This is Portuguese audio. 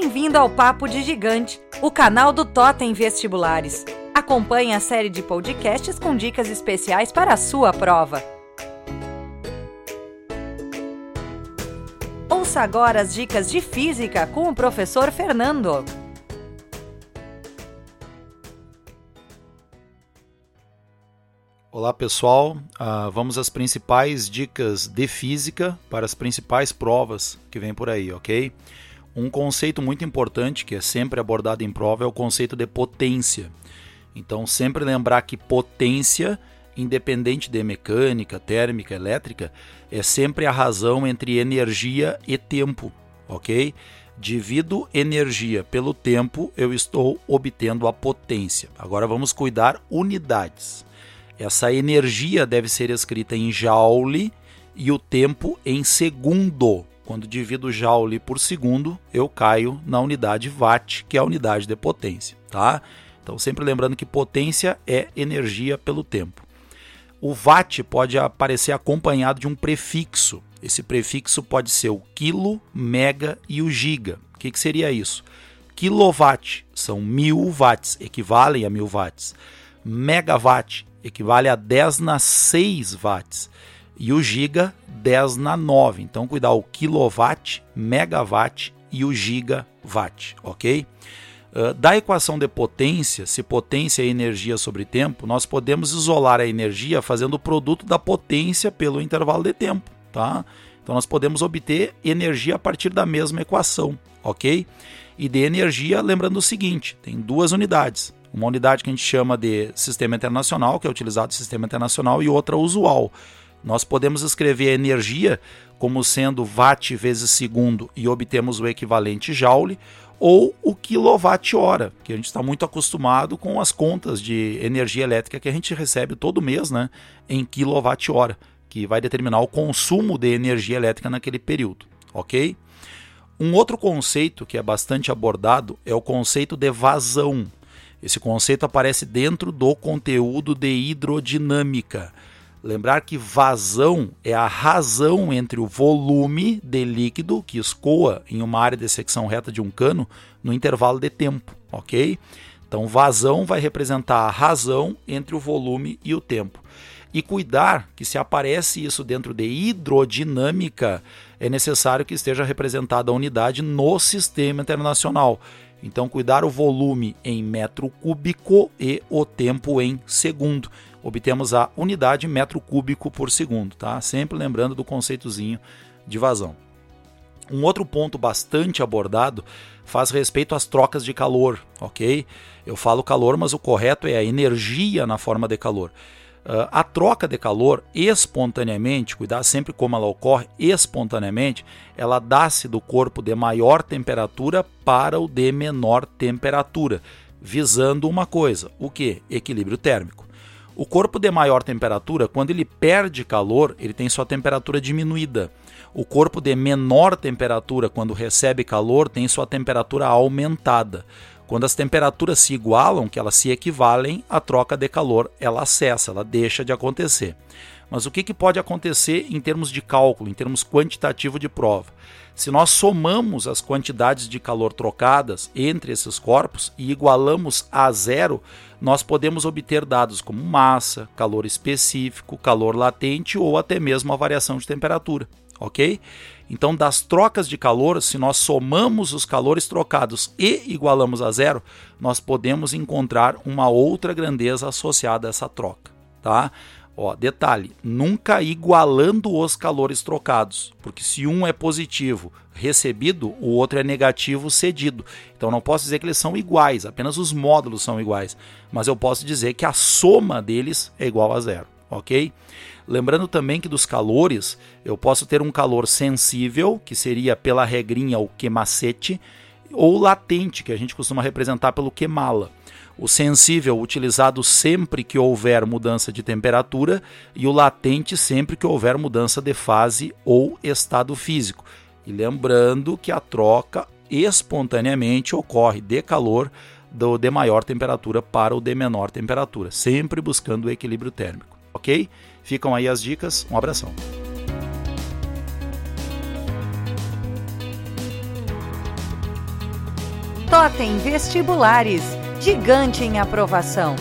Bem-vindo ao Papo de Gigante, o canal do Totem Vestibulares. Acompanhe a série de podcasts com dicas especiais para a sua prova. Ouça agora as dicas de física com o professor Fernando. Olá pessoal, uh, vamos às principais dicas de física para as principais provas que vem por aí, ok? Um conceito muito importante que é sempre abordado em prova é o conceito de potência. Então, sempre lembrar que potência, independente de mecânica, térmica, elétrica, é sempre a razão entre energia e tempo, ok? Divido energia pelo tempo, eu estou obtendo a potência. Agora vamos cuidar unidades. Essa energia deve ser escrita em joule e o tempo em segundo. Quando divido joule por segundo, eu caio na unidade watt, que é a unidade de potência, tá? Então sempre lembrando que potência é energia pelo tempo. O watt pode aparecer acompanhado de um prefixo. Esse prefixo pode ser o quilo, mega e o giga. O que, que seria isso? Kilowatt são mil watts, equivalem a mil watts. Megawatt equivale a 10 na 6 watts. E o giga, 10 na 9. Então, cuidar o quilowatt, megawatt e o gigawatt, ok? Uh, da equação de potência, se potência é energia sobre tempo, nós podemos isolar a energia fazendo o produto da potência pelo intervalo de tempo, tá? Então nós podemos obter energia a partir da mesma equação, ok? E de energia, lembrando o seguinte: tem duas unidades uma unidade que a gente chama de sistema internacional, que é utilizado no sistema internacional, e outra usual. Nós podemos escrever a energia como sendo watt vezes segundo e obtemos o equivalente joule, ou o quilowatt-hora, que a gente está muito acostumado com as contas de energia elétrica que a gente recebe todo mês né, em quilowatt-hora, que vai determinar o consumo de energia elétrica naquele período, ok? Um outro conceito que é bastante abordado é o conceito de vazão. Esse conceito aparece dentro do conteúdo de hidrodinâmica. Lembrar que vazão é a razão entre o volume de líquido que escoa em uma área de secção reta de um cano no intervalo de tempo, ok? Então, vazão vai representar a razão entre o volume e o tempo. E cuidar que, se aparece isso dentro de hidrodinâmica, é necessário que esteja representada a unidade no sistema internacional. Então, cuidar o volume em metro cúbico e o tempo em segundo. Obtemos a unidade metro cúbico por segundo, tá? Sempre lembrando do conceitozinho de vazão. Um outro ponto bastante abordado faz respeito às trocas de calor, ok? Eu falo calor, mas o correto é a energia na forma de calor. Uh, a troca de calor espontaneamente, cuidar sempre como ela ocorre espontaneamente, ela dá-se do corpo de maior temperatura para o de menor temperatura, visando uma coisa, o que? Equilíbrio térmico. O corpo de maior temperatura, quando ele perde calor, ele tem sua temperatura diminuída. O corpo de menor temperatura, quando recebe calor, tem sua temperatura aumentada. Quando as temperaturas se igualam, que elas se equivalem, a troca de calor ela cessa, ela deixa de acontecer. Mas o que, que pode acontecer em termos de cálculo, em termos quantitativo de prova? Se nós somamos as quantidades de calor trocadas entre esses corpos e igualamos a zero, nós podemos obter dados como massa, calor específico, calor latente ou até mesmo a variação de temperatura, ok? Então, das trocas de calor, se nós somamos os calores trocados e igualamos a zero, nós podemos encontrar uma outra grandeza associada a essa troca, tá? Ó, detalhe, nunca igualando os calores trocados, porque se um é positivo recebido, o outro é negativo cedido. Então não posso dizer que eles são iguais, apenas os módulos são iguais, mas eu posso dizer que a soma deles é igual a zero, ok? Lembrando também que dos calores, eu posso ter um calor sensível, que seria pela regrinha o quemacete, ou latente, que a gente costuma representar pelo quemala. O sensível utilizado sempre que houver mudança de temperatura e o latente sempre que houver mudança de fase ou estado físico. E lembrando que a troca espontaneamente ocorre de calor do de maior temperatura para o de menor temperatura, sempre buscando o equilíbrio térmico, ok? Ficam aí as dicas. Um abração. Totem Vestibulares, gigante em aprovação.